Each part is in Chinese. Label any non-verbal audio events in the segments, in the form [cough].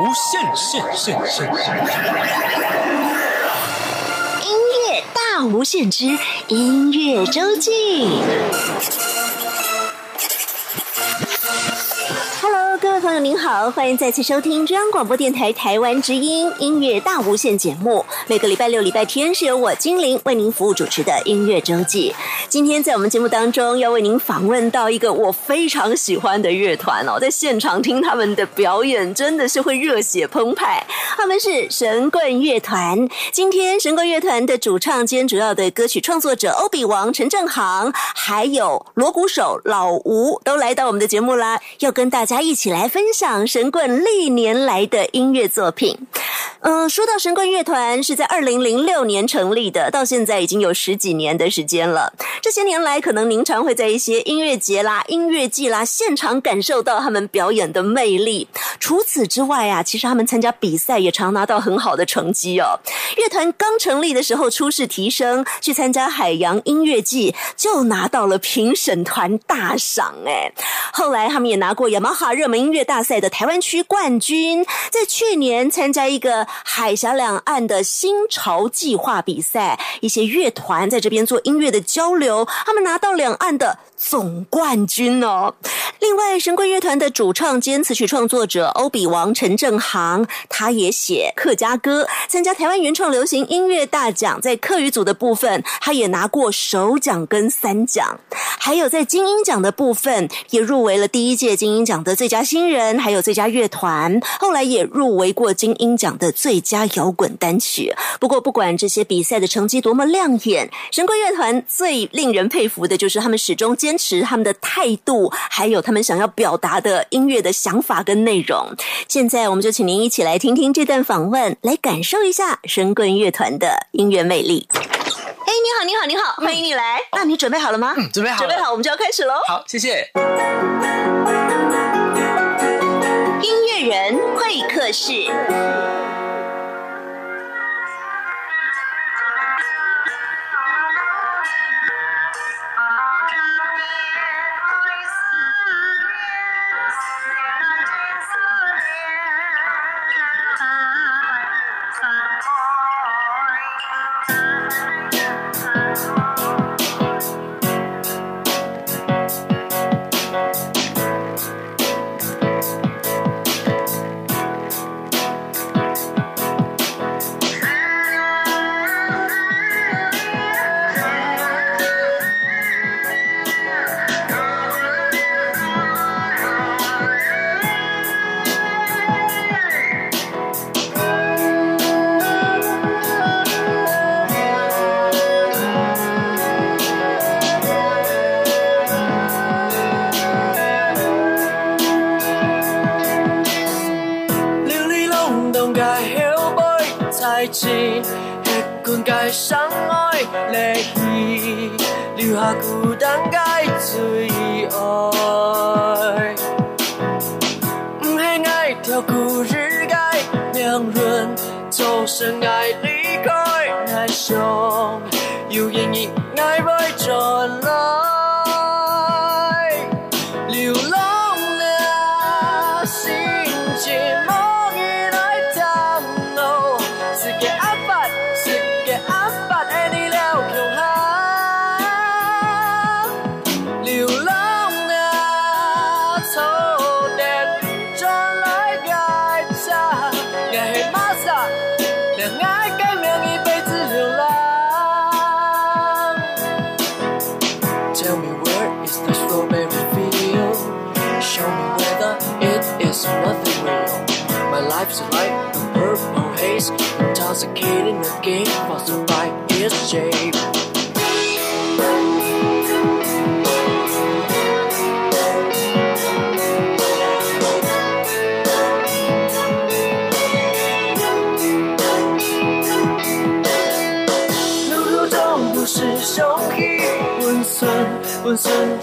无限限限限音乐大无限之音乐周记。Hello，各位朋友，您好，欢迎再次收听中央广播电台台湾之音音乐大无限节目。每个礼拜六、礼拜天是由我精灵为您服务主持的音乐周记。今天在我们节目当中，要为您访问到一个我非常喜欢的乐团哦，在现场听他们的表演，真的是会热血澎湃。他们是神棍乐团。今天神棍乐团的主唱兼主要的歌曲创作者欧比王陈正航，还有锣鼓手老吴，都来到我们的节目啦，要跟大家一起来分享神棍历年来的音乐作品。嗯，说到神棍乐团是在二零零六年成立的，到现在已经有十几年的时间了。这些年来，可能您常会在一些音乐节啦、音乐季啦现场感受到他们表演的魅力。除此之外啊，其实他们参加比赛也常拿到很好的成绩哦。乐团刚成立的时候，初试提升去参加海洋音乐季，就拿到了评审团大赏哎。后来他们也拿过雅马哈热门音乐大赛的台湾区冠军，在去年参加一个。海峡两岸的新潮计划比赛，一些乐团在这边做音乐的交流，他们拿到两岸的总冠军哦。另外，神棍乐团的主唱兼词曲创作者欧比王陈正航，他也写客家歌，参加台湾原创流行音乐大奖，在客语组的部分，他也拿过首奖跟三奖，还有在金鹰奖的部分，也入围了第一届金鹰奖的最佳新人，还有最佳乐团，后来也入围过金鹰奖的最佳摇滚单曲。不过，不管这些比赛的成绩多么亮眼，神棍乐团最令人佩服的就是他们始终坚持他们的态度，还有他。他们想要表达的音乐的想法跟内容，现在我们就请您一起来听听这段访问，来感受一下神棍乐团的音乐魅力。哎，你好，你好，你好，欢迎你来。那你准备好了吗？嗯，准备好，准备好，我们就要开始喽。好，谢谢。音乐人会客室。孤单该最爱，不是爱跳故日该两人走身爱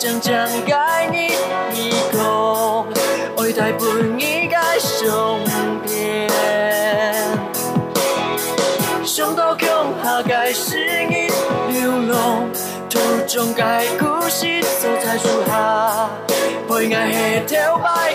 想将将该你迷空，爱太不应该凶变。上到强下该是你流浪，途中该故事走在树下，陪爱下条白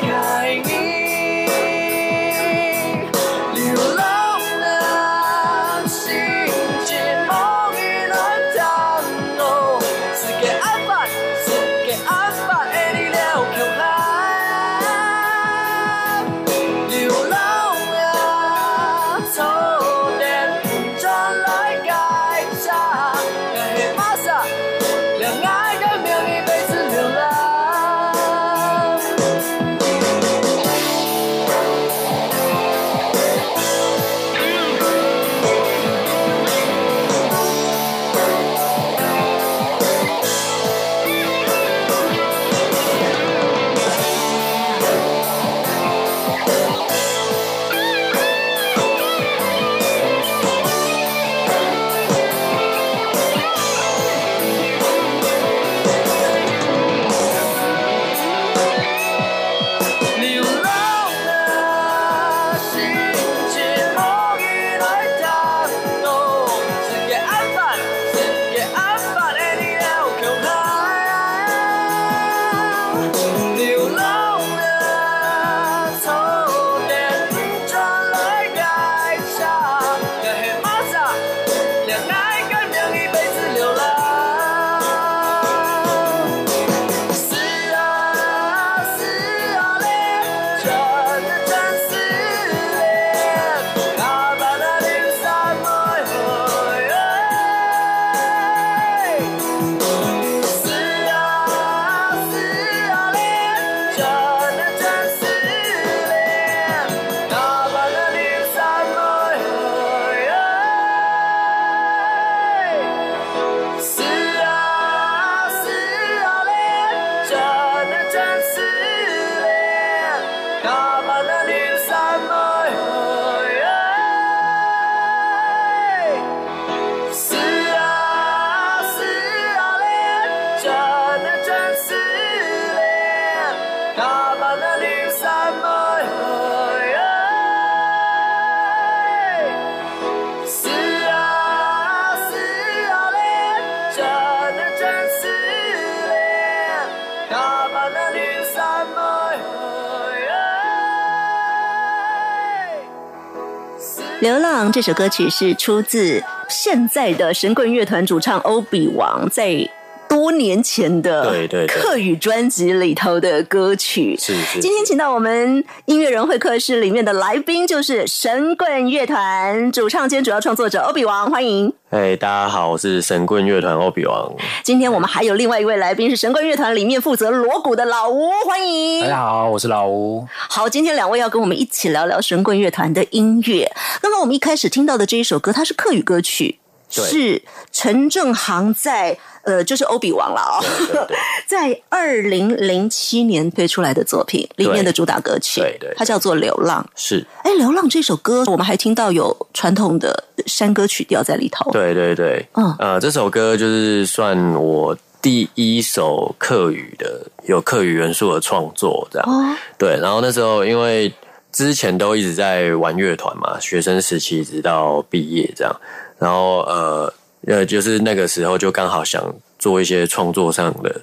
流浪》这首歌曲是出自现在的神棍乐团主唱欧比王在多年前的对对对客语专辑里头的歌曲。是是今天请到我们音乐人会客室里面的来宾，就是神棍乐团主唱兼主要创作者欧比王，欢迎。哎，大家好，我是神棍乐团欧比王。今天我们还有另外一位来宾是神棍乐团里面负责锣鼓的老吴，欢迎。大家好，我是老吴。好，今天两位要跟我们一起聊聊神棍乐团的音乐。刚刚我们一开始听到的这一首歌，它是客语歌曲，是陈正航在呃，[laughs] 就是欧比王了啊、对对 [laughs] 在二零零七年推出来的作品里面的主打歌曲，对对对。它叫做《流浪》。是，哎，《流浪》这首歌，我们还听到有传统的山歌曲调在里头。，对对对，嗯。呃，这首歌就是算我第一首客语的有客语元素的创作，这样。哦，对，然后那时候因为之前都一直在玩乐团嘛，学生时期直到毕业这样，然后呃呃，就是那个时候就刚好想做一些创作上的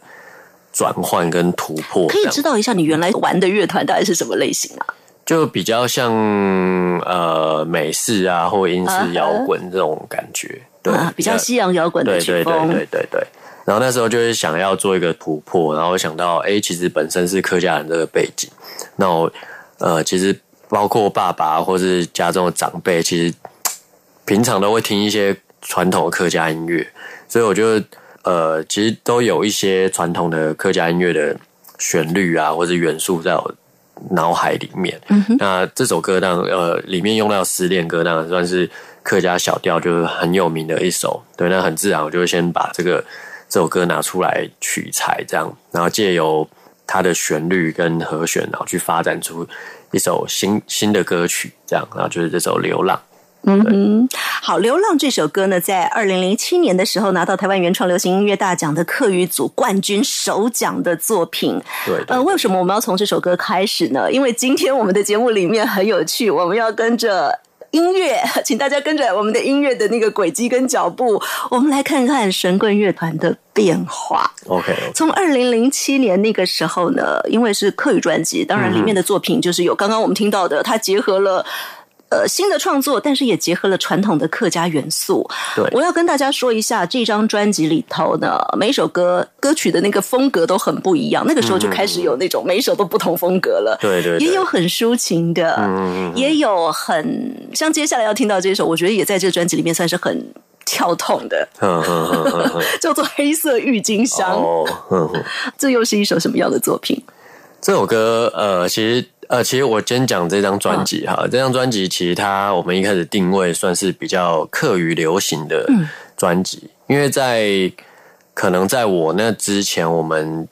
转换跟突破，可以知道一下你原来玩的乐团大概是什么类型啊？就比较像呃美式啊或英式摇滚这种感觉，对，啊，比较西洋摇滚的对对对。对对对。然后那时候就是想要做一个突破，然后想到，哎，其实本身是客家人这个背景，那我呃，其实包括爸爸或是家中的长辈，其实平常都会听一些传统的客家音乐，所以我觉得呃，其实都有一些传统的客家音乐的旋律啊，或者元素在我脑海里面。那这首歌当呃，里面用到失恋歌，当然算是客家小调，就是很有名的一首。对，那很自然，我就会先把这个这首歌拿出来取材，这样，然后借由它的旋律跟和弦，然后去发展出一首新新的歌曲，这样，然后就是这首《流浪》。嗯哼，好，《流浪》这首歌呢，在二零零七年的时候拿到台湾原创流行音乐大奖的客语组冠军首奖的作品。对对呃，为什么我们要从这首歌开始呢？因为今天我们的节目里面很有趣，我们要跟着。音乐，请大家跟着我们的音乐的那个轨迹跟脚步，我们来看看神棍乐团的变化。OK，从二零零七年那个时候呢，因为是客语专辑，当然里面的作品就是有刚刚我们听到的，它结合了。呃，新的创作，但是也结合了传统的客家元素。对我要跟大家说一下，这张专辑里头呢，每一首歌歌曲的那个风格都很不一样。那个时候就开始有那种每一首都不同风格了。对对对也有很抒情的，嗯也有很像接下来要听到这首，我觉得也在这个专辑里面算是很跳痛的，[laughs] 叫做《黑色郁金香》。哦。这又是一首什么样的作品？这首歌，呃，其实，呃，其实我今天讲这张专辑哈，这张专辑其实它我们一开始定位算是比较客语流行的专辑，因为在可能在我那之前，我们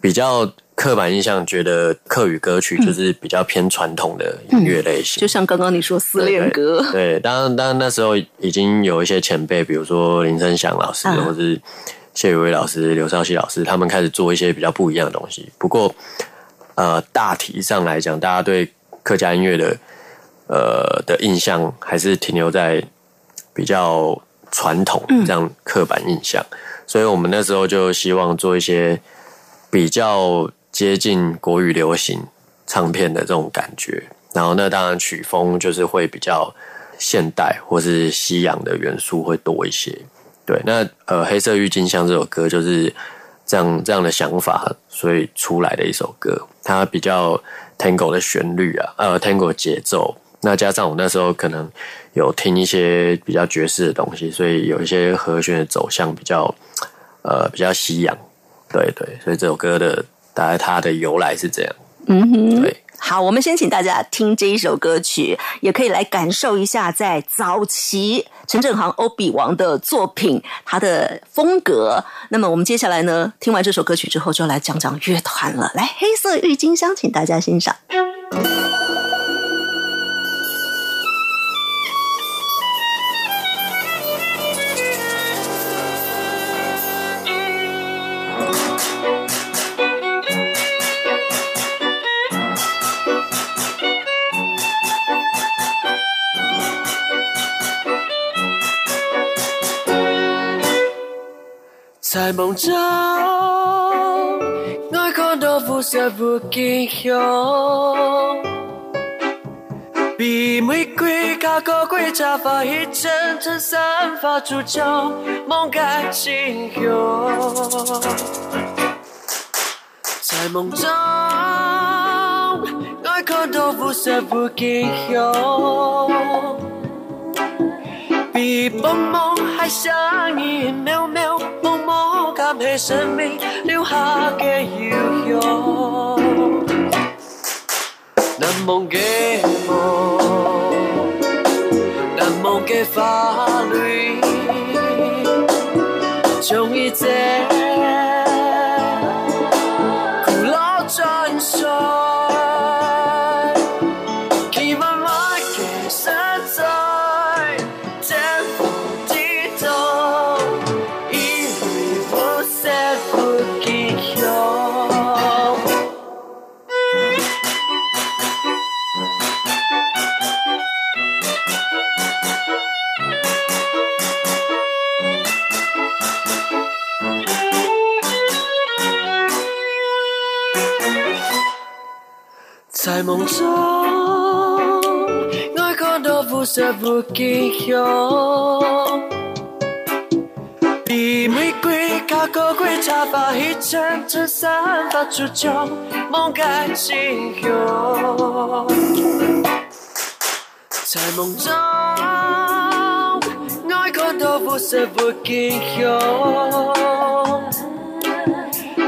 比较刻板印象觉得客语歌曲就是比较偏传统的音乐类型，就像刚刚你说撕恋歌，对，当然，当然那时候已经有一些前辈，比如说林声祥老师，嗯。或是谢宇威老师、刘少熙老师，他们开始做一些比较不一样的东西。不过，呃，大体上来讲，大家对客家音乐的呃的印象还是停留在比较传统这样刻板印象，所以我们那时候就希望做一些比较接近国语流行唱片的这种感觉。然后那当然曲风就是会比较现代或是西洋的元素会多一些。对，那呃，黑色郁金香这首歌就是这样这样的想法，所以出来的一首歌，它比较 tango 的旋律啊，呃，tango 节奏，那加上我那时候可能有听一些比较爵士的东西，所以有一些和弦的走向比较呃比较西洋，对对，所以这首歌的大概它的由来是这样，嗯哼，对。好，我们先请大家听这一首歌曲，也可以来感受一下在早期陈振航欧比王的作品他的风格。那么我们接下来呢，听完这首歌曲之后，就来讲讲乐团了。来，黑色郁金香，请大家欣赏。在梦中，我看到辐射不见香，比玫瑰高高贵茶发一阵阵散发出娇梦感清香。在梦中，我看到辐射不见香，比梦梦还像一秒秒秒。给生命留下嘅悠悠，难忘嘅梦，难忘嘅法律，从一切。不见香，比玫瑰高高贵茶发一阵阵散发出娇梦感清香。在梦中，爱看到辐射不见香，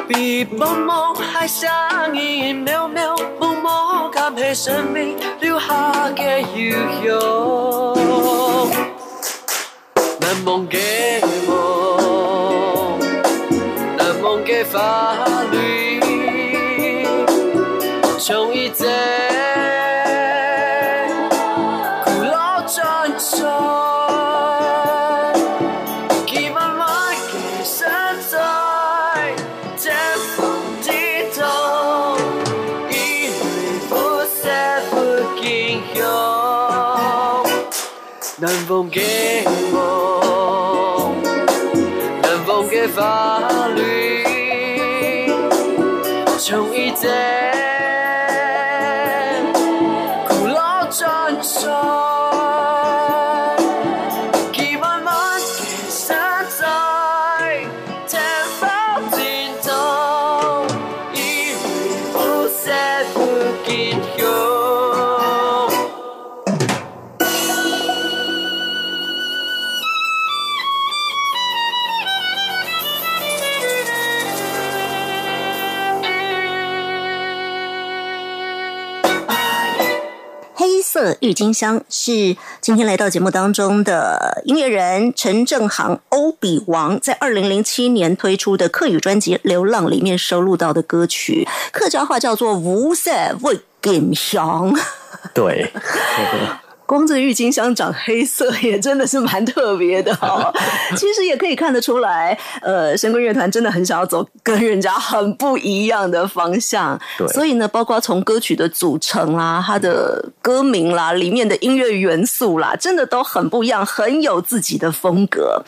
比梦梦还像一秒秒。给生命留下嘅悠悠，难忘嘅梦，难忘嘅法律，从一再。从郁金香是今天来到节目当中的音乐人陈正航欧比王在二零零七年推出的客语专辑《流浪》里面收录到的歌曲，客家话叫做“无色味金香”。对，[laughs] 光这郁金香长黑色也真的是蛮特别的 [laughs] 哦。其实也可以看得出来，呃，神棍乐团真的很想要走跟人家很不一样的方向。对所以呢，包括从歌曲的组成啦、它的歌名啦、里面的音乐元素啦，真的都很不一样，很有自己的风格。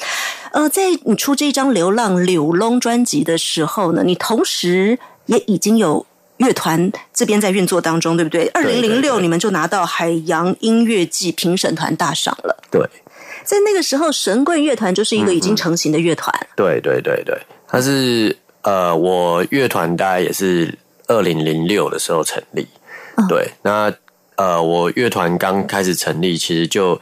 呃，在你出这张《流浪柳龙》专辑的时候呢，你同时也已经有。乐团这边在运作当中，对不对？二零零六你们就拿到海洋音乐季评审团大赏了。对，在那个时候，神棍乐团就是一个已经成型的乐团。对对对对，它是呃，我乐团大概也是二零零六的时候成立。对，那呃，我乐团刚开始成立，其实就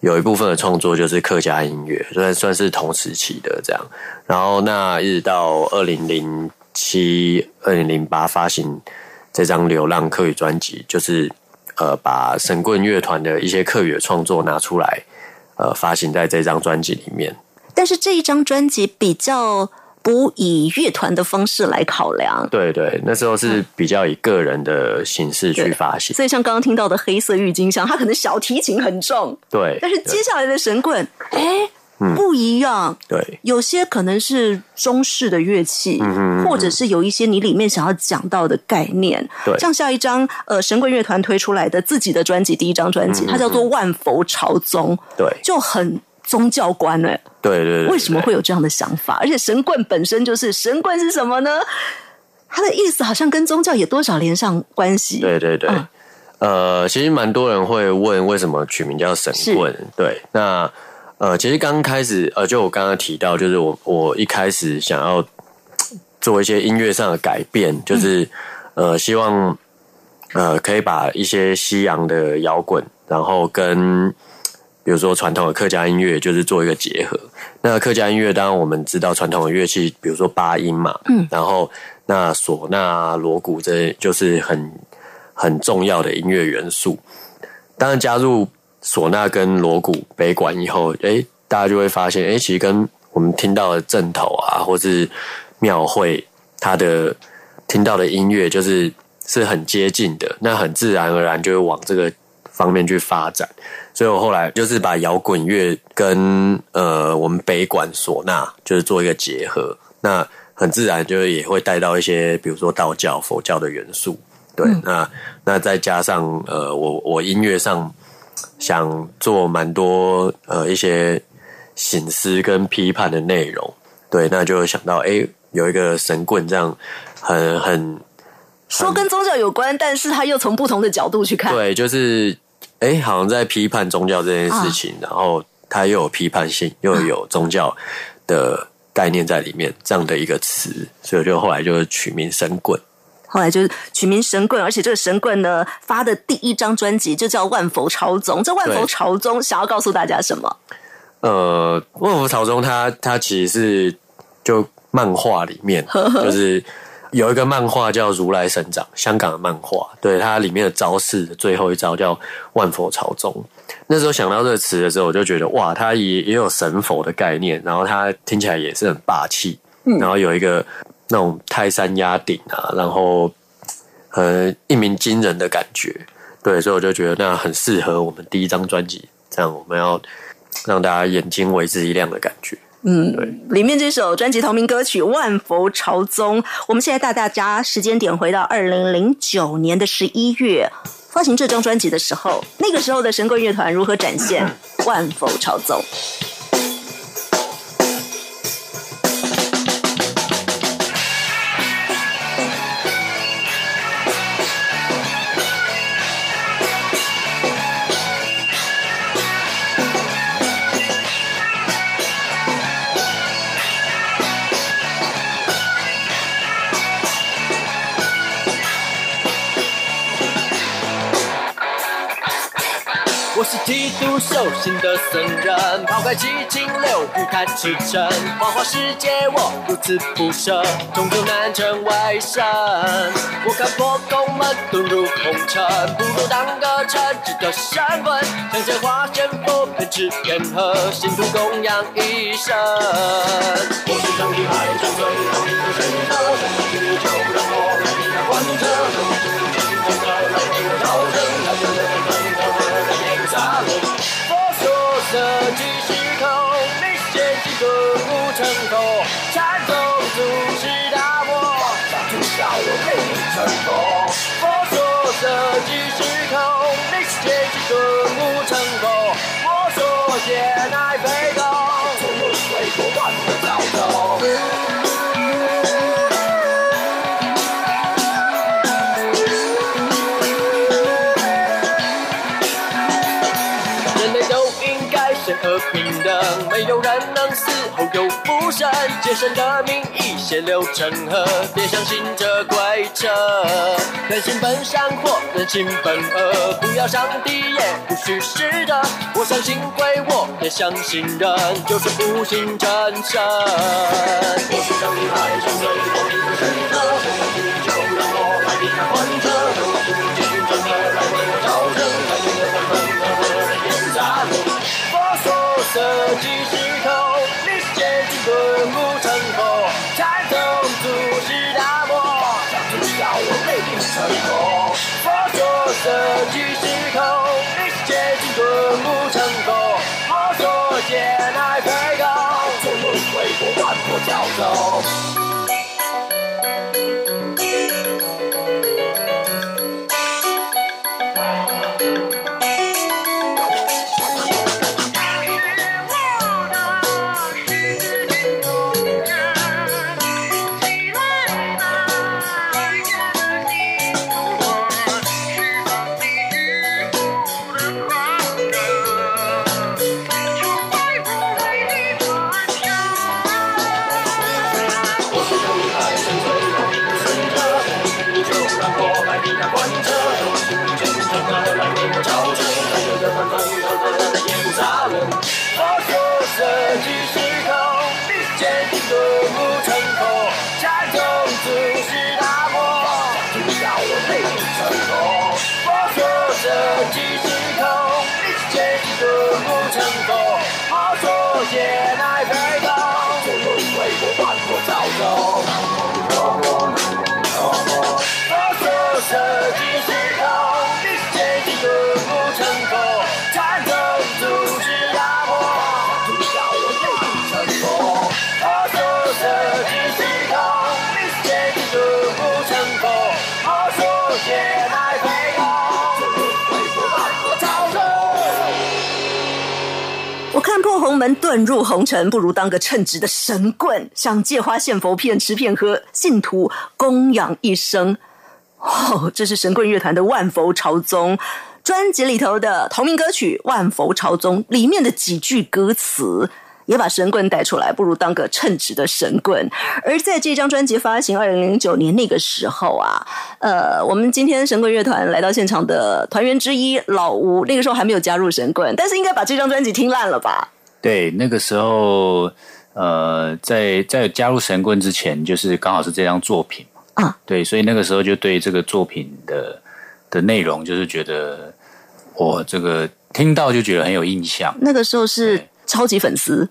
有一部分的创作就是客家音乐，算算是同时期的这样。然后那一直到二零零七、二零零八发行这张《流浪客语》专辑，就是呃，把神棍乐团的一些客语的创作拿出来，呃，发行在这张专辑里面。但是这一张专辑比较不以乐团的方式来考量，对对，那时候是比较以个人的形式去发行。所以像刚刚听到的黑色郁金香，它可能小提琴很重，对，但是接下来的神棍，哎。不一样，对，有些可能是中式的乐器，或者是有一些你里面想要讲到的概念。对，像下一张呃神棍乐团推出来的自己的专辑，第一张专辑，它叫做《万佛朝宗》，对，就很宗教观哎，对对对，为什么会有这样的想法？而且神棍本身就是神棍是什么呢？它的意思好像跟宗教也多少连上关系。对对对，呃，其实蛮多人会问为什么取名叫神棍？对，那。呃，其实刚开始，呃，就我刚刚提到，就是我我一开始想要做一些音乐上的改变，就是呃，希望呃可以把一些西洋的摇滚，然后跟比如说传统的客家音乐，就是做一个结合。那客家音乐，当然我们知道传统的乐器，比如说八音嘛，嗯，然后那唢呐、锣鼓，这就是很很重要的音乐元素。当然加入。唢呐跟锣鼓、北管以后，哎，大家就会发现，哎，其实跟我们听到的阵头啊，或是庙会，它的听到的音乐，就是是很接近的。那很自然而然就会往这个方面去发展。所以我后来就是把摇滚乐跟呃我们北管唢呐，就是做一个结合。那很自然就是也会带到一些，比如说道教、佛教的元素。对，那那再加上呃，我我音乐上。想做蛮多呃一些醒思跟批判的内容，对，那就想到哎，有一个神棍这样很很说跟宗教有关，但是他又从不同的角度去看，对，就是哎，好像在批判宗教这件事情，然后他又有批判性，又有宗教的概念在里面，这样的一个词，所以就后来就取名神棍。后来就是取名神棍，而且这个神棍呢发的第一张专辑就叫《万佛朝宗》。这《万佛朝宗》想要告诉大家什么？呃，《万佛朝宗》它它其实是就漫画里面，就是有一个漫画叫《如来神掌》，香港的漫画。对它里面的招式最后一招叫“万佛朝宗”。那时候想到这个词的时候，我就觉得哇，它也也有神佛的概念，然后它听起来也是很霸气，然后有一个。那种泰山压顶啊，然后呃一鸣惊人的感觉，对，所以我就觉得那很适合我们第一张专辑，这样我们要让大家眼睛为之一亮的感觉。嗯，对，里面这首专辑同名歌曲《万佛朝宗》，我们现在带大家时间点回到二零零九年的十一月发行这张专辑的时候，那个时候的神棍乐团如何展现《万佛朝宗》。修心的僧人，抛开七情六欲贪痴嗔，花花世界我如此不舍，终究难成为神。我看破空门遁入红尘，不如当个称职的神棍，向前化身佛，偏执偏和，信徒供养一生。又复生。节省的名义血流成河，别相信这鬼扯。人心本善或人心本恶，不要上帝也不许是的。我相信鬼，我也相信人，就是不信真神。我是上帝海上最光明的使者，我相信就让我来替他还车。我是你见证的来为我招生，来为我翻腾的和人言杂论。佛说色遁入红尘，不如当个称职的神棍，想借花献佛骗，吃骗喝，信徒供养一生。哦，这是神棍乐团的《万佛朝宗》专辑里头的同名歌曲《万佛朝宗》里面的几句歌词。也把神棍带出来，不如当个称职的神棍。而在这张专辑发行二零零九年那个时候啊，呃，我们今天神棍乐团来到现场的团员之一老吴，那个时候还没有加入神棍，但是应该把这张专辑听烂了吧？对，那个时候，呃，在在加入神棍之前，就是刚好是这张作品嘛，啊，对，所以那个时候就对这个作品的的内容，就是觉得我这个听到就觉得很有印象。那个时候是超级粉丝，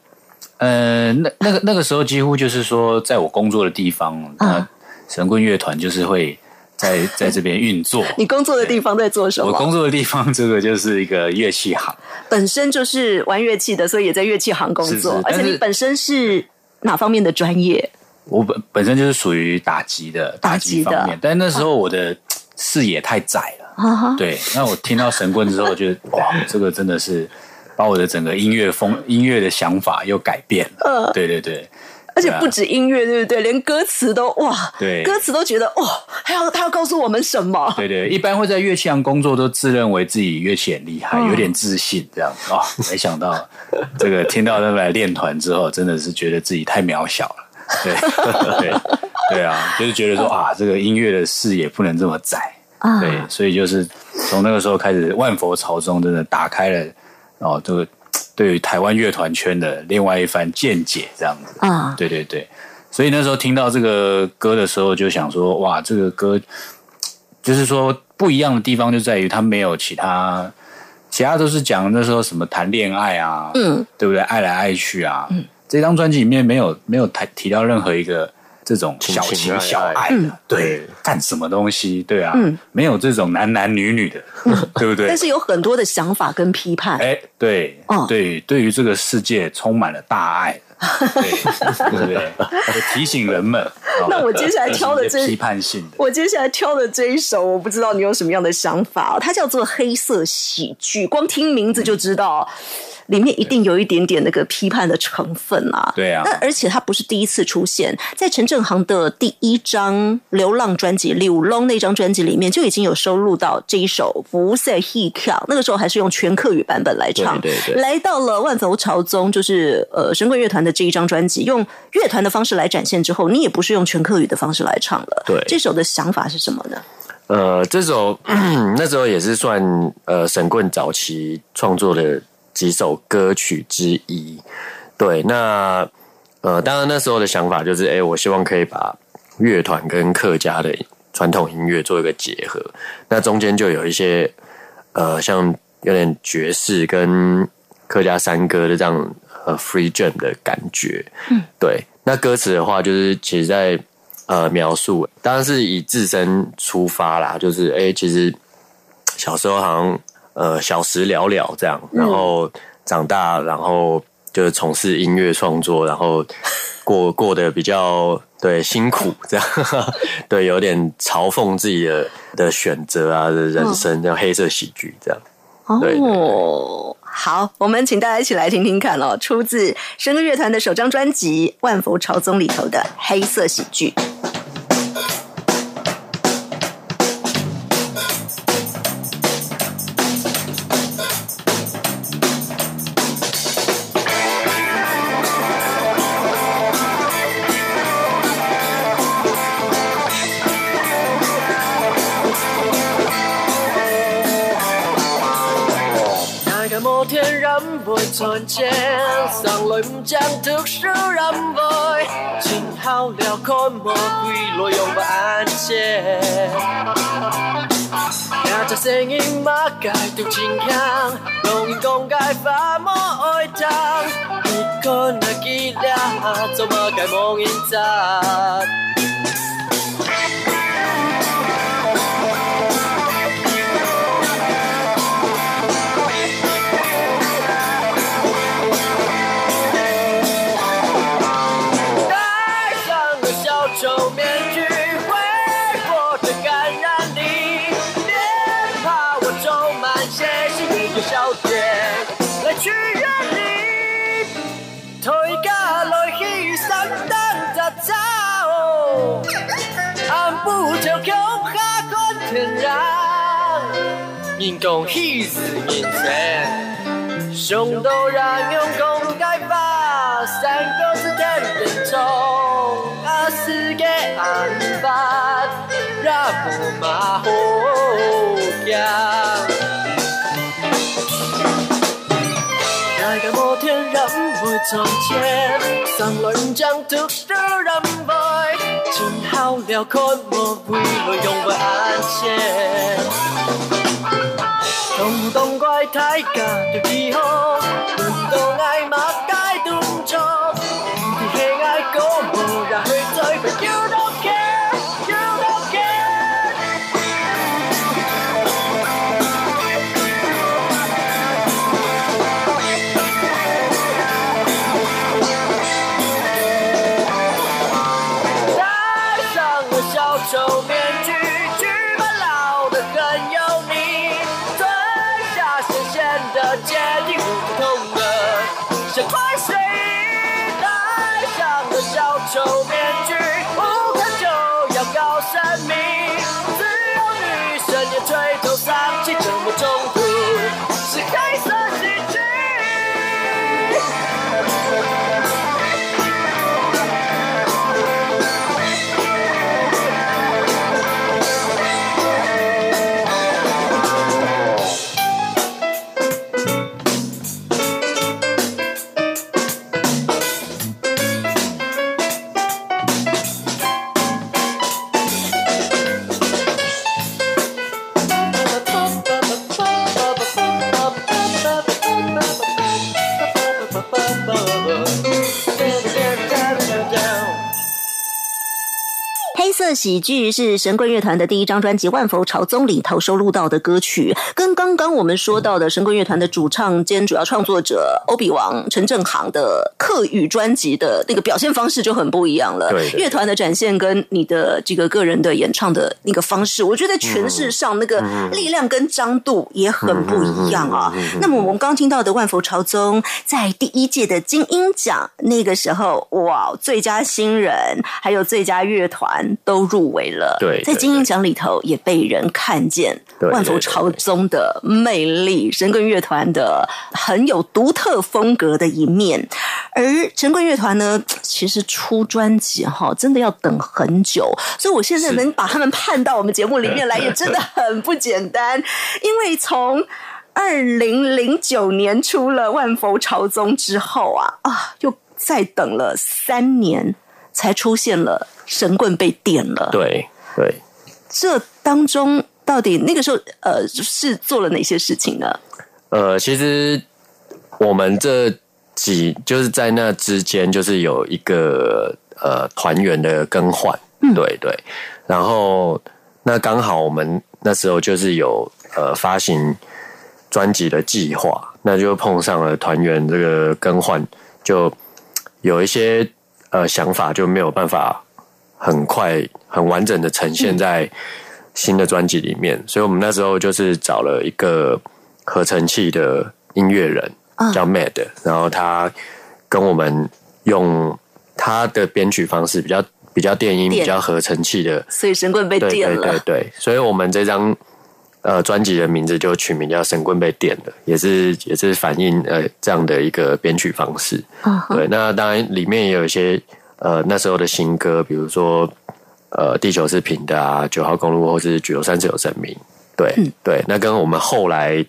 呃，那那个那个时候几乎就是说，在我工作的地方，那神棍乐团就是会在在这边运作。[laughs] 你工作的地方在做什么？我工作的地方，这个就是一个乐器行。本身就是玩乐器的，所以也在乐器行工作。是是而且你本身是哪方面的专业？我本本身就是属于打击的打击的方面，但那时候我的视野太窄了。啊，对，那我听到神棍之后，觉得哇，这个真的是把我的整个音乐风、音乐的想法又改变了。对对对，而且不止音乐，对不对？连歌词都哇，对歌词都觉得哇，还要他要告诉我们什么？对对，一般会在乐器行工作，都自认为自己乐器很厉害，有点自信这样子啊、没想到这个听到他们来练团之后，真的是觉得自己太渺小了。对 [laughs] 对对啊，就是觉得说啊，这个音乐的视野不能这么窄。啊对，所以就是从那个时候开始，万佛朝宗真的打开了哦，这个对于台湾乐团圈的另外一番见解，这样子。啊，对对对，所以那时候听到这个歌的时候，就想说，哇，这个歌就是说不一样的地方就在于它没有其他，其他都是讲那时候什么谈恋爱啊，嗯，对不对？爱来爱去啊，嗯，这张专辑里面没有没有谈提到任何一个这种小情情小爱的，对，干什么东西，对啊，没有这种男男女女的，对不对？但？是有很多的想法跟批判。哎，对哦，对，对于这个世界充满了大爱，对，对提醒人们。[laughs] 哦那我接下来挑的这批判性的，我接下来挑的这一首，我不知道你有什么样的想法。它叫做黑色喜剧，光听名字就知道。里面一定有一点点那个批判的成分啊，对啊那而且它不是第一次出现，在陈正航的第一张《流浪》专辑《柳龙》那张专辑里面就已经有收录到这一首《不赛 he 跳》，那个时候还是用全客语版本来唱。对对对来到了万佛朝宗，就是呃神棍乐团的这一张专辑，用乐团的方式来展现之后，你也不是用全客语的方式来唱了。对这首的想法是什么呢？呃，这首 [clears throat] 那时候也是算呃神棍早期创作的几首歌曲之一。对，那呃，当然那时候的想法就是，哎、我希望可以把乐团跟客家的传统音乐做一个结合。那中间就有一些呃，像有点爵士跟客家山歌的这样呃 free jam 的感觉。嗯，对。那歌词的话，就是其实在呃描述，当然是以自身出发啦，就是哎、诶其实小时候好像呃小时了了这样，然后长大，然后就是从事音乐创作，然后过 [laughs] 过得比较对辛苦这样，[laughs] 对，有点嘲讽自己的的选择啊的人生，这样黑色喜剧这样。哦，好，我们请大家一起来听听看哦，出自声乐乐团的首张专辑《万佛朝宗》里头的黑色喜剧。會存錢，上來唔將特殊人會，前後了看無歸來用不安全。聽着聲音馬街都真響，容易講解發魔愛當，你可那記了，怎麼人講喜事人生。熊都让用公改法，三个字天边中，啊世界安排，让我马后仰。那个摩天人會從前，上來唔將特殊人會，前後了看無會來用不安全。東東怪太假的以後，輪到愛馬街動作，这么重喜剧是神棍乐团的第一张专辑《万佛朝宗》里头收录到的歌曲，跟刚刚我们说到的神棍乐团的主唱兼主要创作者欧比王陈正航的客语专辑的那个表现方式就很不一样了。对对乐团的展现跟你的这个个人的演唱的那个方式，我觉得诠释上那个力量跟张度也很不一样啊。那么我们刚听到的《万佛朝宗》在第一届的金鹰奖那个时候，哇，最佳新人还有最佳乐团都入围了。对对在金鹰奖里头也被人看见万佛朝宗的魅力，神棍乐团的很有独特风格的一面。而神棍乐团呢，其实出专辑哈，真的要等很久，所以我现在能把他们盼到我们节目里面来，也真的很不简单。[laughs] 因为从二零零九年出了《万佛朝宗》之后啊啊，又再等了三年，才出现了神棍被点了。对对，这当中到底那个时候呃是做了哪些事情呢？呃，其实我们这几就是在那之间，就是有一个呃团员的更换，对对，然后那刚好我们那时候就是有呃发行专辑的计划，那就碰上了团员这个更换，就有一些呃想法就没有办法很快很完整的呈现在新的专辑里面，所以我们那时候就是找了一个合成器的音乐人嗯。叫 Mad，然后他跟我们用他的编曲方式比较比较电音、电比较合成器的所以神棍被对电了。对对对，所以我们这张呃专辑的名字就取名叫《神棍被点了》，也是也是反映呃这样的一个编曲方式。对，那当然里面也有一些呃那时候的新歌，比如说呃地球是平的啊，九号公路或是九九三是有神明。对、嗯对，那跟我们后来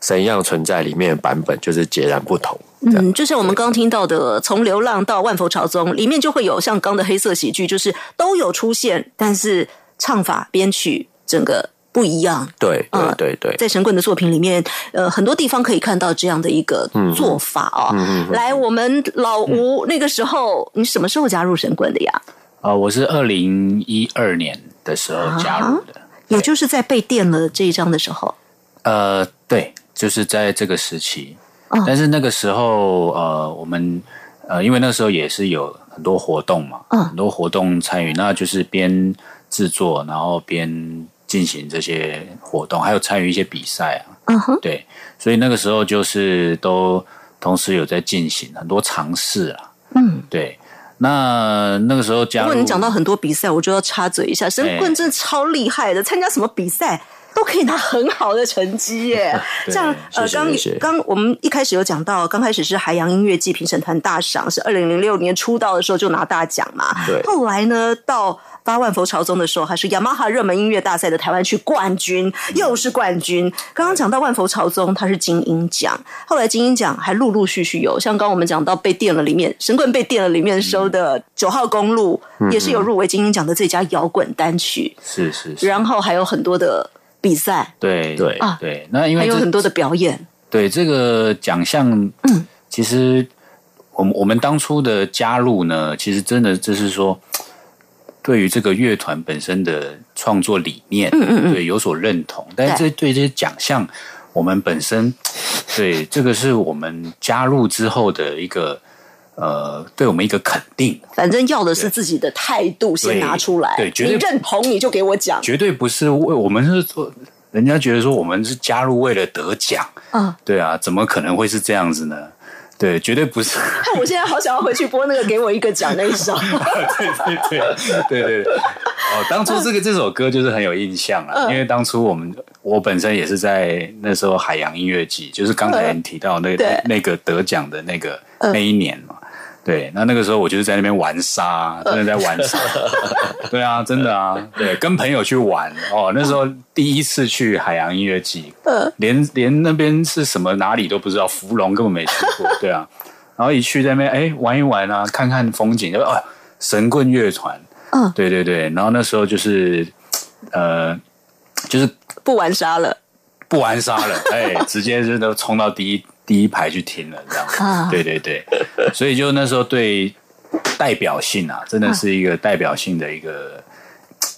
神一样存在里面的版本就是截然不同。嗯，就像我们刚刚听到的，从流浪到万佛朝宗，里面就会有像刚的黑色喜剧，就是都有出现，但是唱法、编曲整个不一样。对对嗯对对，在神棍的作品里面，呃，很多地方可以看到这样的一个做法哦。来，我们老吴、那个时候，你什么时候加入神棍的呀？啊、我是二零一二年的时候加入的。也就是在被电了这一章的时候。呃，对，就是在这个时期。嗯但是那个时候，呃，我们呃，因为那时候也是有很多活动嘛，嗯很多活动参与，那就是边制作，然后边进行这些活动，还有参与一些比赛啊。嗯哼，对，所以那个时候就是都同时有在进行很多尝试啊。嗯，对。那那个时候加入，如果你讲到很多比赛，我就要插嘴一下，神棍哎真的超厉害的，参加什么比赛都可以拿很好的成绩耶。[laughs] 对像呃，刚刚我们一开始有讲到，刚开始是海洋音乐季评审团大赏，是二零零六年出道的时候就拿大奖嘛。对后来呢，到八万佛朝宗的时候，还是雅马哈热门音乐大赛的台湾区冠军，又是冠军。刚刚讲到万佛朝宗，它是金鹰奖，后来金鹰奖还陆陆续续有，像刚刚我们讲到被电了里面，神棍被电了里面收的九号公路，也是有入围金鹰奖的最佳摇滚单曲，是是是，然后还有很多的比赛，对对啊对。那因为还有很多的表演。对这个奖项，嗯，其实我们我们当初的加入呢，其实真的就是说，对于这个乐团本身的创作理念，嗯嗯嗯，对有所认同。但是这对这些奖项，我们本身 [coughs] 对这个是我们加入之后的一个呃，对我们一个肯定，反正要的是自己的态度先拿出来，对对绝对你认同你就给我讲，绝对不是为我们是做。人家觉得说我们是加入为了得奖，嗯，对啊，怎么可能会是这样子呢？对，绝对不是。[laughs] 看我现在好想要回去播那个给我一个奖那一首，[laughs] 对对对对对对。哦，当初这个这首歌就是很有印象啊，嗯因为当初我们我本身也是在那时候海洋音乐季，就是刚才你提到那嗯那个得奖的那个那一年嘛。对，那那个时候我就是在那边玩沙，[laughs] 真的在玩沙。[laughs] 对啊，真的啊，对，跟朋友去玩哦。那时候第一次去海洋音乐季，嗯连连那边是什么哪里都不知道，芙蓉根本没去过。[laughs] 对啊，然后一去在那边哎玩一玩啊，看看风景，就啊神棍乐团，嗯，对对对，然后那时候就是呃就是不玩沙了，不玩沙了，哎，直接就都冲到第一第一排去听了，这样。啊对对对，所以就那时候对代表性啊，真的是一个代表性的一个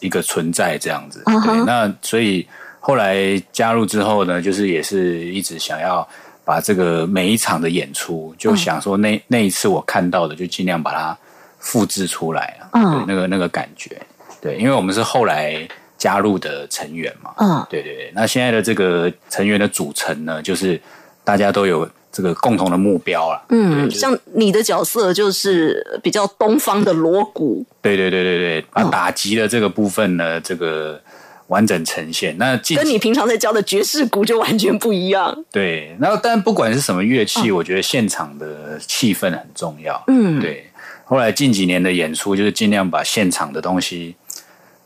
一个存在这样子。那所以后来加入之后呢，就是也是一直想要把这个每一场的演出，就想说那、那一次我看到的，就尽量把它复制出来啊。嗯对，那个那个感觉，对，因为我们是后来加入的成员嘛。嗯对对对，那现在的这个成员的组成呢，就是大家都有这个共同的目标啦。嗯，像你的角色就是比较东方的锣鼓，对对对对对，把嗯打击的这个部分呢，这个完整呈现。那跟你平常在教的爵士鼓就完全不一样。对，然后但不管是什么乐器，我觉得现场的气氛很重要。嗯对。后来近几年的演出，就是尽量把现场的东西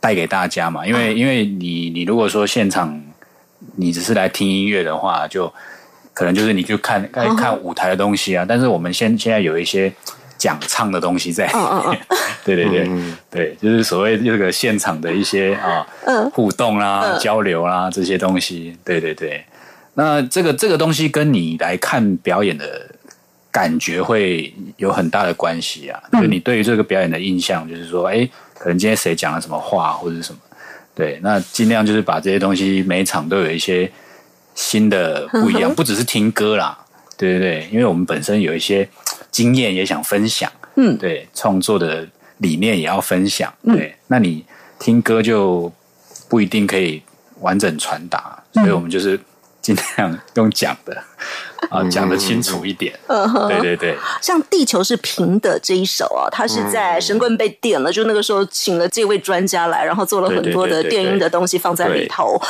带给大家嘛，因为、因为你你如果说现场你只是来听音乐的话，就可能就是你去看看看舞台的东西啊。但是我们现现在有一些讲唱的东西在，嗯嗯 [laughs] 对对对、对，就是所谓这个现场的一些啊、嗯。互动啦、嗯。交流啦这些东西，对对对。那这个这个东西跟你来看表演的感觉会有很大的关系啊。就你对于这个表演的印象，就是说，哎，可能今天谁讲了什么话或者是什么，对，那尽量就是把这些东西每一场都有一些新的不一样，不只是听歌啦，对对对，因为我们本身有一些经验也想分享，嗯。对，创作的理念也要分享，对，那你听歌就不一定可以完整传达，所以我们就是尽量用讲的啊，讲的清楚一点，对对对，像《地球是平的》这一首啊，它是在神棍被点了，就那个时候请了这位专家来，然后做了很多的电音的东西放在里头。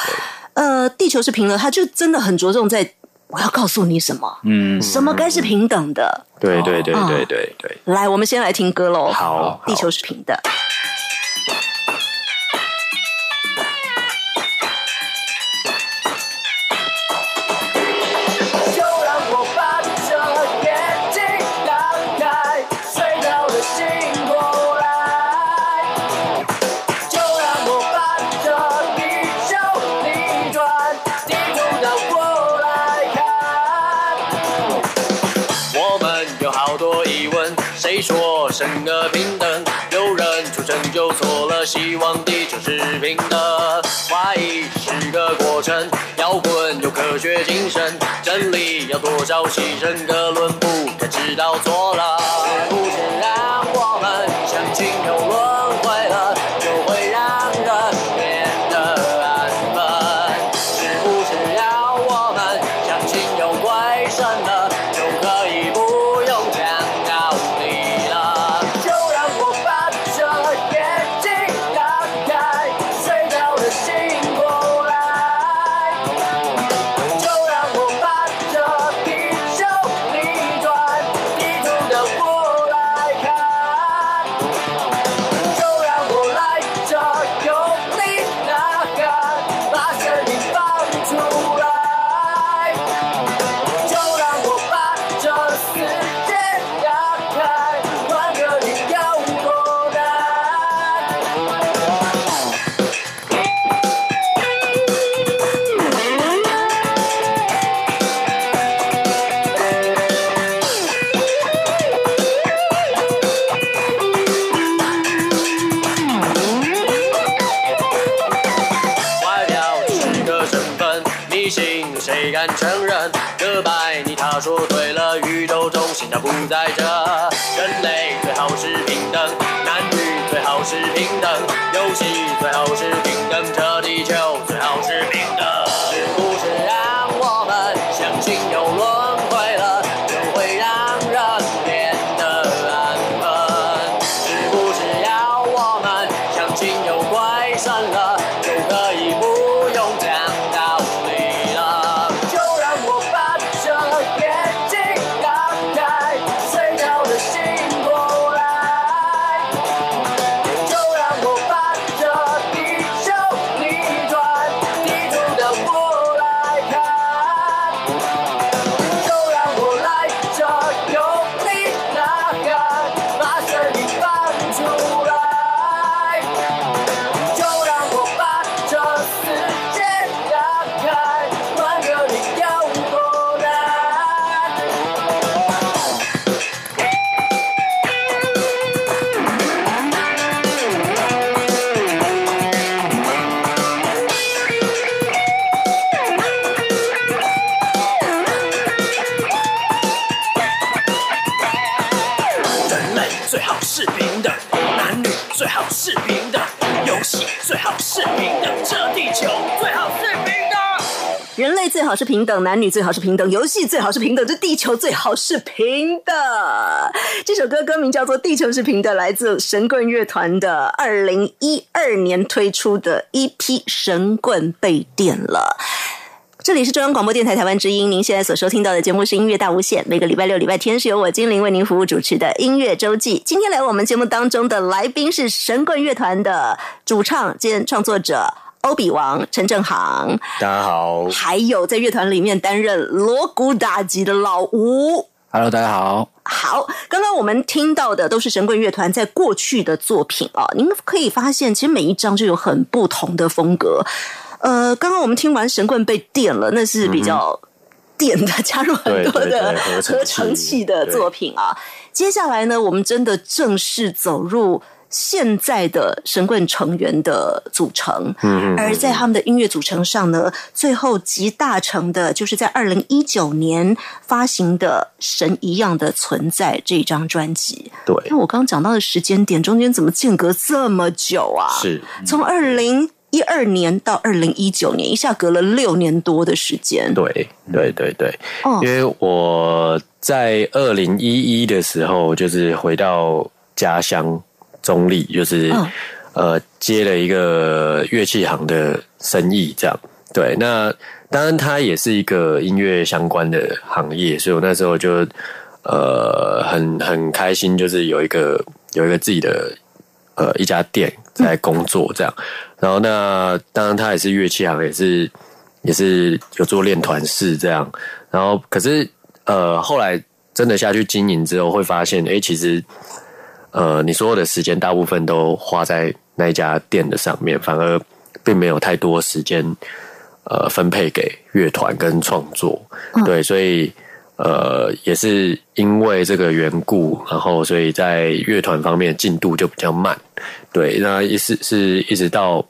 呃，《地球是平的》，他就真的很着重在我要告诉你什么，嗯，什么该是平等的。对对对哦对对对，来，我们先来听歌喽。好地球是平的。希望地球是平的。怀疑是个过程，摇滚有科学精神，真理要多少牺牲？哥伦布才知道错了，不是让我们相信有轮回了，谁敢承认？哥白你他说对了，宇宙中心它不在这。人类最好是平等，男女最好是平等，游戏最好是平等，这地球最好是平好是平等，男女最好是平等，游戏最好是平等，这地球最好是平的。这首歌歌名叫做《地球是平的》，来自神棍乐团的二零一二年推出的 EP《神棍被电了》。这里是中央广播电台台湾之音，您现在所收听到的节目是音乐大无限，每个礼拜六、礼拜天是由我精灵为您服务主持的音乐周记。今天来我们节目当中的来宾是神棍乐团的主唱兼创作者欧比王陈正航，大家好，还有在乐团里面担任锣鼓打击的老吴。Hello，大家好。好，刚刚我们听到的都是神棍乐团在过去的作品啊，您可以发现，其实每一张就有很不同的风格。呃，刚刚我们听完神棍被电了，那是比较电的，加入很多的合成器合成器的作品啊。接下来呢，我们真的正式走入。现在的神棍成员的组成，嗯而在他们的音乐组成上呢，最后集大成的就是在二零一九年发行的《神一样的存在》这张专辑。对，那我刚刚讲到的时间点中间怎么间隔这么久啊？是从二零一二年到二零一九年，一下隔了六年多的时间。对对对对，哦因为我在二零一一的时候，就是回到家乡中立，就是、嗯呃接了一个乐器行的生意，这样。对，那当然它也是一个音乐相关的行业，所以我那时候就呃很很开心，就是有一个有一个自己的呃一家店在工作这样。然后那当然它也是乐器行，也是也是有做练团式这样。然后可是呃后来真的下去经营之后，会发现，诶，其实呃你所有的时间大部分都花在那一家店的上面，反而并没有太多时间呃分配给乐团跟创作。对，所以。呃，也是因为这个缘故，然后所以在乐团方面进度就比较慢。对，那一是是一直到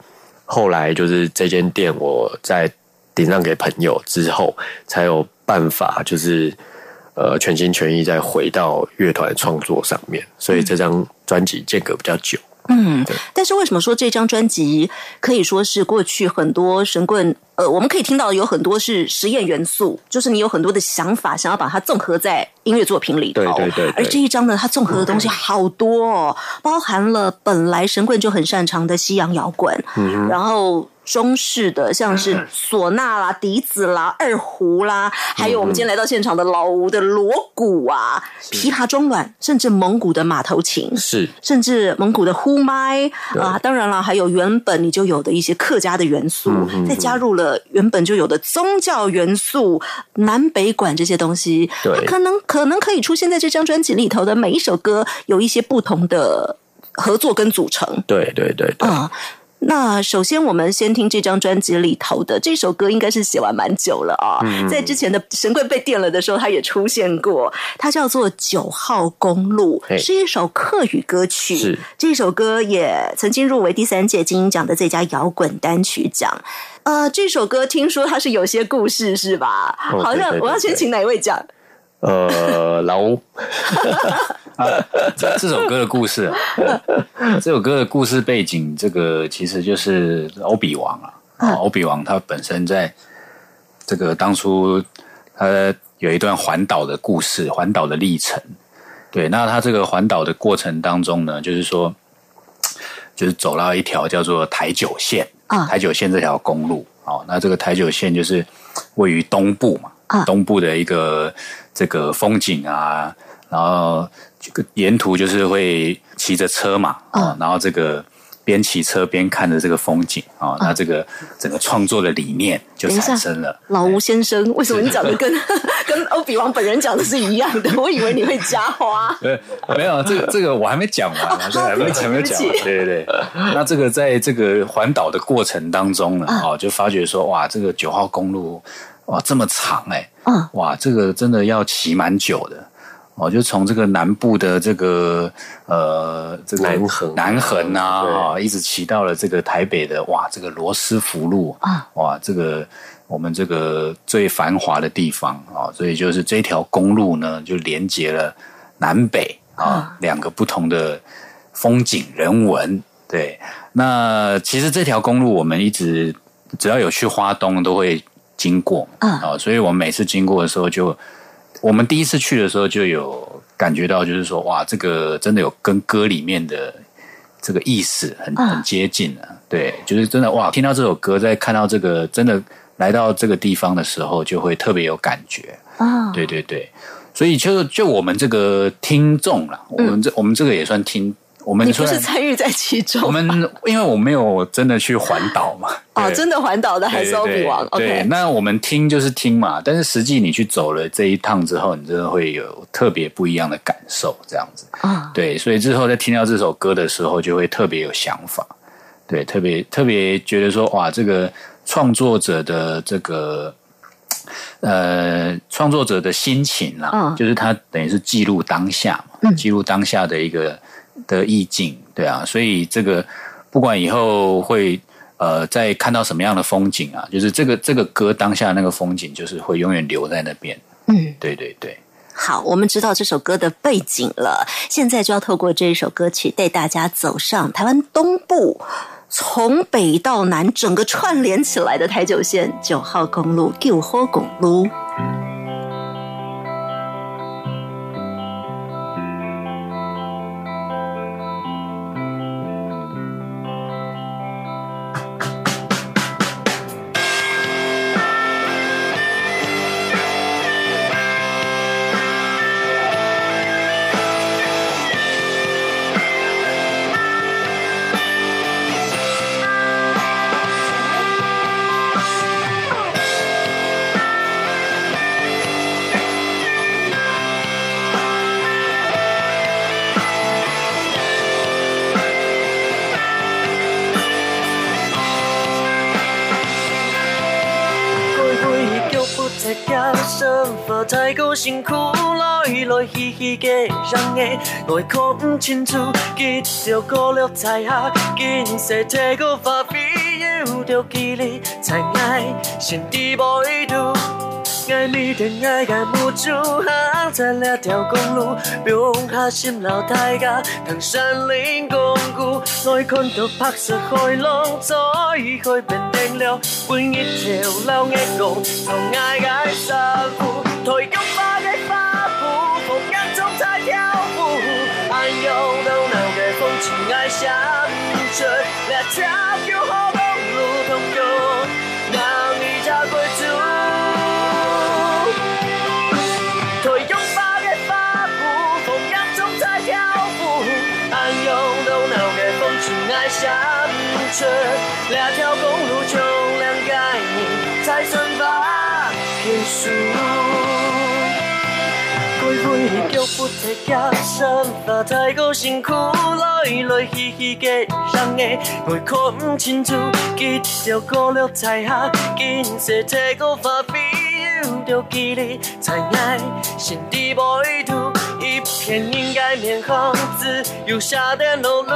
后来，就是这间店我在顶让给朋友之后，才有办法就是呃全心全意再回到乐团创作上面，所以这张专辑间隔比较久。嗯，但是为什么说这张专辑可以说是过去很多神棍？呃，我们可以听到有很多是实验元素，就是你有很多的想法，想要把它综合在音乐作品里头。对对对对而这一张呢，它综合的东西好多哦，包含了本来神棍就很擅长的西洋摇滚，嗯然后。中式的像是唢呐啦、笛子啦、二胡啦，还有我们今天来到现场的老吴的锣鼓啊、琵琶、中阮，甚至蒙古的马头琴，是甚至蒙古的呼麦啊，当然了，还有原本你就有的一些客家的元素，再加入了原本就有的宗教元素、南北管这些东西，对。它可能可能可以出现在这张专辑里头的每一首歌，有一些不同的合作跟组成。对对对对，啊。那首先，我们先听这张专辑里头的这首歌，应该是写完蛮久了啊。在之前的《神棍被电了》的时候，它也出现过，它叫做《九号公路》，是一首客语歌曲。是这首歌也曾经入围第三届金鹰奖的最佳摇滚单曲奖。呃，这首歌听说它是有些故事，是吧？哦好像我要先请哪一位讲？呃，老 [laughs] [laughs] 吴 [laughs] 这这首歌的故事、啊，这首歌的故事背景，这个其实就是欧比王啊。啊，欧比王他本身在这个当初他有一段环岛的故事，环岛的历程。对，那他这个环岛的过程当中呢，就是说，就是走到一条叫做台九线啊台九线这条公路。哦，那这个台九线就是位于东部嘛，啊东部的一个这个风景啊，然后这个沿途就是会骑着车嘛，啊，然后这个边骑车边看着这个风景啊，那这个整个创作的理念就产生了。老吴先生，为什么你讲的跟 [laughs] 跟欧比王本人讲的是一样的？[laughs] 我以为你会加花。对，没有这个 [laughs] 这个我还没讲完啊，这个还没对还没讲完对对对对。那这个在这个环岛的过程当中呢，嗯哦，就发觉说，哇，这个九号公路哇这么长哎、嗯哇，这个真的要骑蛮久的。哦，就从这个南部的这个呃这个南横南横啊，对啊、一直骑到了这个台北的哇，这个罗斯福路啊，哇，这个我们这个最繁华的地方啊、所以就是这条公路呢，就连接了南北啊两个不同的风景人文。对，那其实这条公路我们一直只要有去花东，都会经过啊哦，所以我们每次经过的时候就，我们第一次去的时候就有感觉到，就是说哇，这个真的有跟歌里面的这个意思很嗯很接近啊，对，就是真的哇，听到这首歌，在看到这个真的来到这个地方的时候，就会特别有感觉。啊，对对对，所以就就我们这个听众啦，我们这、我们这个也算听，我们嗯你不是参与在其中，我们因为我没有真的去环岛嘛，[laughs] 哦，真的环岛的还是欧比王对那我们听就是听嘛，但是实际你去走了这一趟之后，你真的会有特别不一样的感受，这样子。啊，对，所以之后在听到这首歌的时候，就会特别有想法，对，特别特别觉得说，哇，这个创作者的这个呃，创作者的心情啦，嗯就是他等于是记录当下嘛，记录当下的一个的意境，对啊，所以这个不管以后会。呃，在看到什么样的风景啊？就是这个这个歌当下那个风景，就是会永远留在那边。嗯，对对对。好，我们知道这首歌的背景了，现在就要透过这一首歌曲带大家走上台湾东部。从北到南，整个串联起来的台九线九号公路九号公路。人嘅，我看不清楚，记着过了才下，见识太过发飞，有着记忆才爱，心底无意图。爱你的爱该付出，行在两条公路，用下心老大家，同山林共舞，愛看到拍攝開朗，再去變定了，換一條老嘅路，從愛嘅散步，退休隨，兩條叫好公路通過，讓你家歸主。退用花嘅花布，逢人中在跳舞，暗有熱鬧嘅風情愛相隨，兩條公路叫不提家，生活太过辛苦，来来去去嘅人嘅，我看不清楚，記着過了才下，見識太過發飛。有着距离才愛，心底無意圖，一片應該面紅字，有下的路路，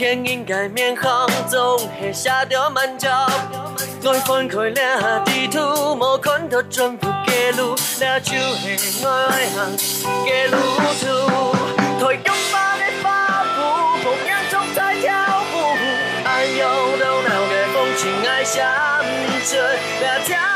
一片應該面紅，總係下掉滿腳。我分開了地圖，無看到全部嘅路，那就係我愛行嘅路途。退休花嘅花布，逢人中在跳舞，暗有熱鬧嘅風情愛相隨，兩條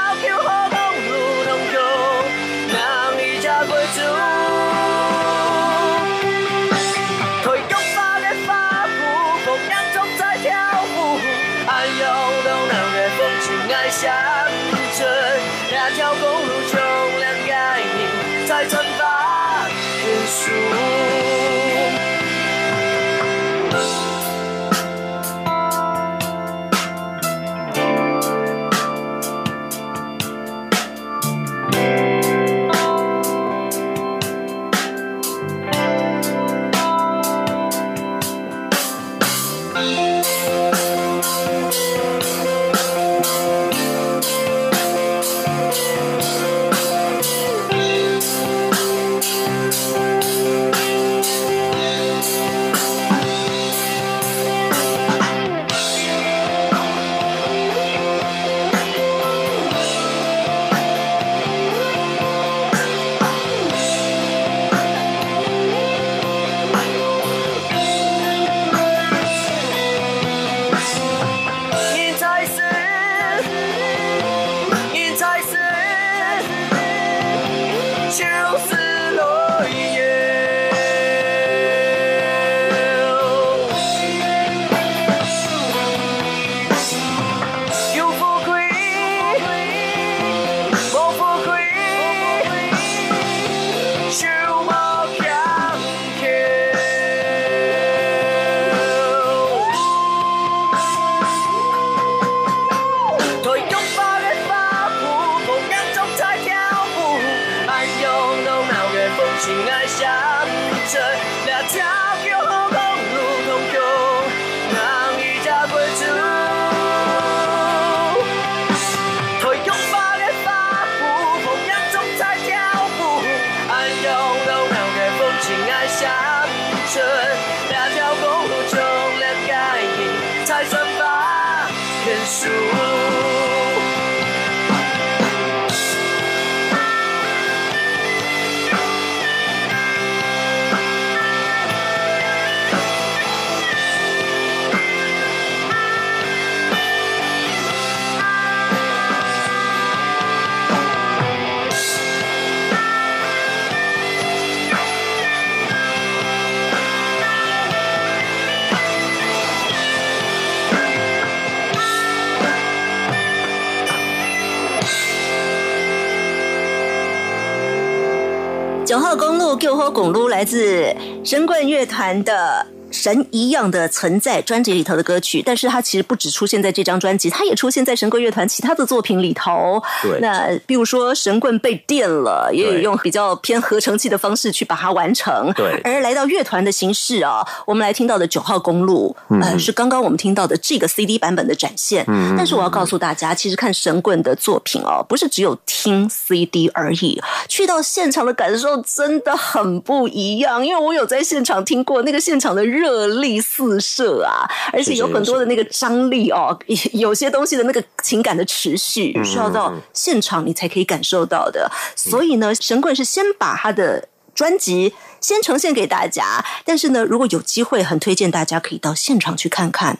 九号公路九号公路来自神棍乐团的。神一样的存在专辑里头的歌曲，但是它其实不只出现在这张专辑，它也出现在神棍乐团其他的作品里头。对那比如说神棍被电了，也有用比较偏合成器的方式去把它完成。对而来到乐团的形式啊，我们来听到的九号公路，呃，是刚刚我们听到的这个 CD 版本的展现。嗯，但是我要告诉大家，其实看神棍的作品哦，不是只有听 CD 而已，去到现场的感受真的很不一样。因为我有在现场听过那个现场的热力四射啊，而且有很多的那个张力哦，[laughs] 有些东西的那个情感的持续，需要到现场你才可以感受到的。所以呢，神棍是先把他的专辑先呈现给大家，但是呢，如果有机会，很推荐大家可以到现场去看看。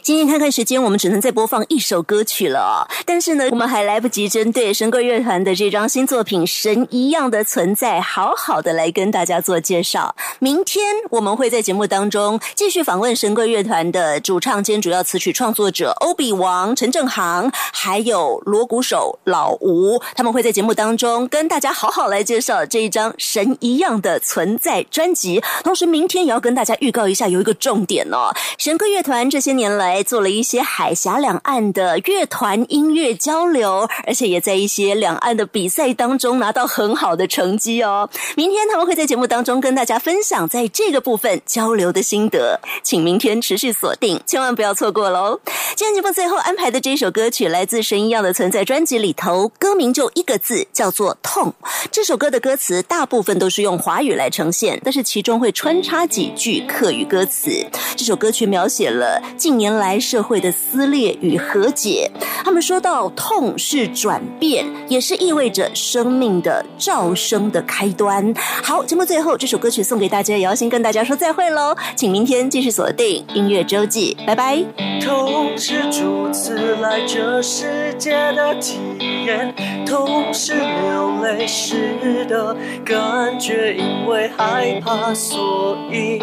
今天看看时间，我们只能再播放一首歌曲了。但是呢，我们还来不及针对神棍乐团的这张新作品《神一样的存在》好好的来跟大家做介绍。明天我们会在节目当中继续访问神棍乐团的主唱兼主要词曲创作者欧比王陈正航，还有锣鼓手老吴，他们会在节目当中跟大家好好来介绍这一张《神一样的存》在专辑。同时，明天也要跟大家预告一下，有一个重点哦，神歌乐团这些年来做了一些海峡两岸的乐团音乐交流，而且也在一些两岸的比赛当中拿到很好的成绩哦。明天他们会在节目当中跟大家分享在这个部分交流的心得，请明天持续锁定，千万不要错过喽。今天节目最后安排的这首歌曲来自《神一样的存在》专辑里头，歌名就一个字，叫做“痛”。这首歌的歌词大部分都是用华语来呈现，但是其中会穿插几句客语歌词。这首歌曲描写了近年来社会的撕裂与和解。他们说到，痛是转变，也是意味着生命的噪声的开端。好，节目最后这首歌曲送给大家，也要先跟大家说再会喽，请明天继续锁定音乐周记，拜拜。痛是初次来这世界的体验，痛是流泪时的感觉，因为害怕，所以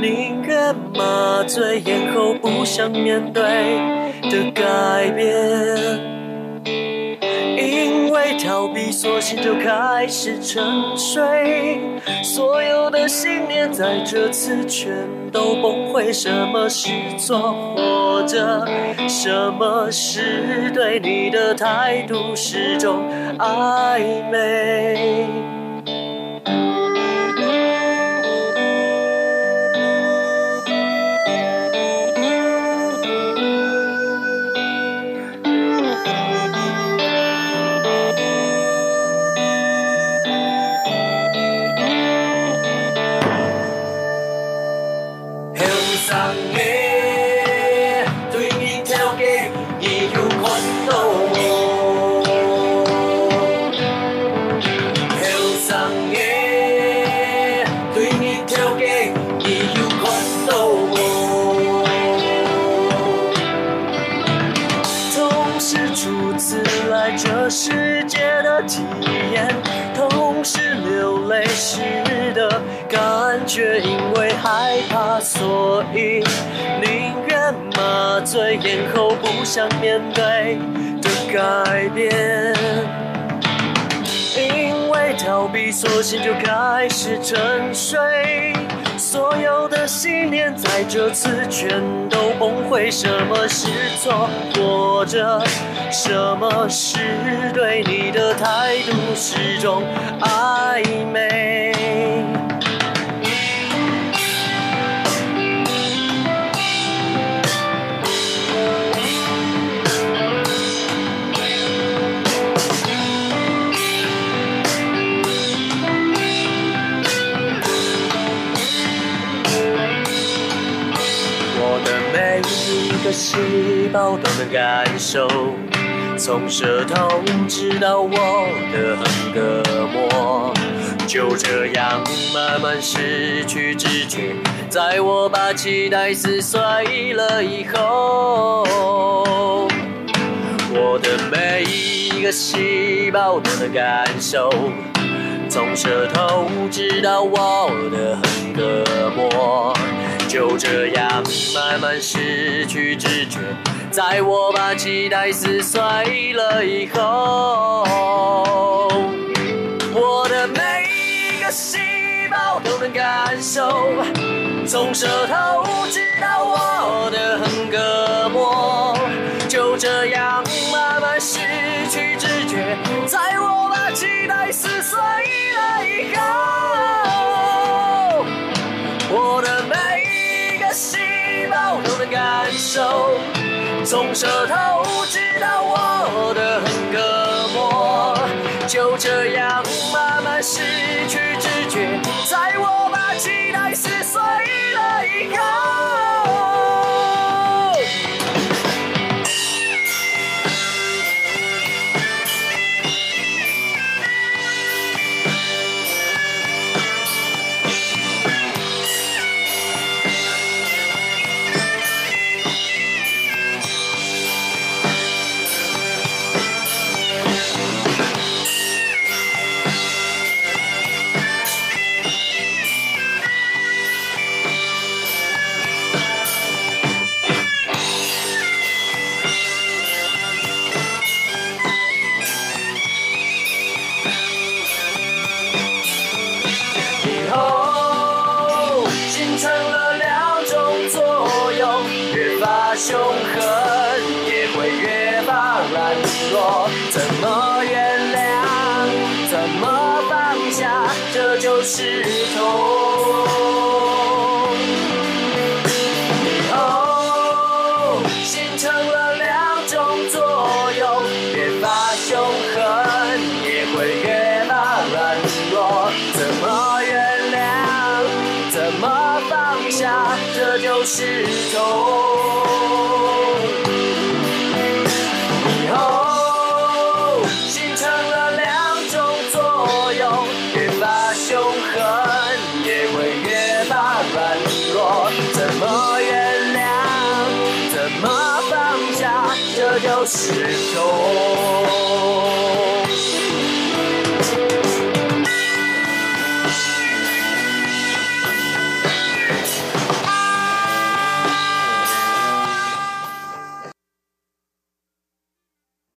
宁愿麻醉，咽喉不想面对的改变。因为逃避，索性就开始沉睡。所有的信念在这次全都崩溃。什么是错，或者什么是对你的态度始终暧昧？醉，咽后不想面对的改变。因为逃避，索性就开始沉睡。所有的信念在这次全都崩溃。什么是错，或者什么是对你的态度始终暧昧？细胞都能感受，从舌头直到我的横膈膜，就这样慢慢失去知觉。在我把脐带撕碎了以后，我的每一个细胞都能感受，从舌头直到我的横膈膜，就这样慢慢失去知觉。在我把期待撕碎了以后，我的每一个细胞都能感受，从舌头直到我的横膈膜，就这样慢慢失去知觉。在我把期待撕碎手，从舌头直到我的横膈膜，就这样慢慢失去知觉。在我把期待撕碎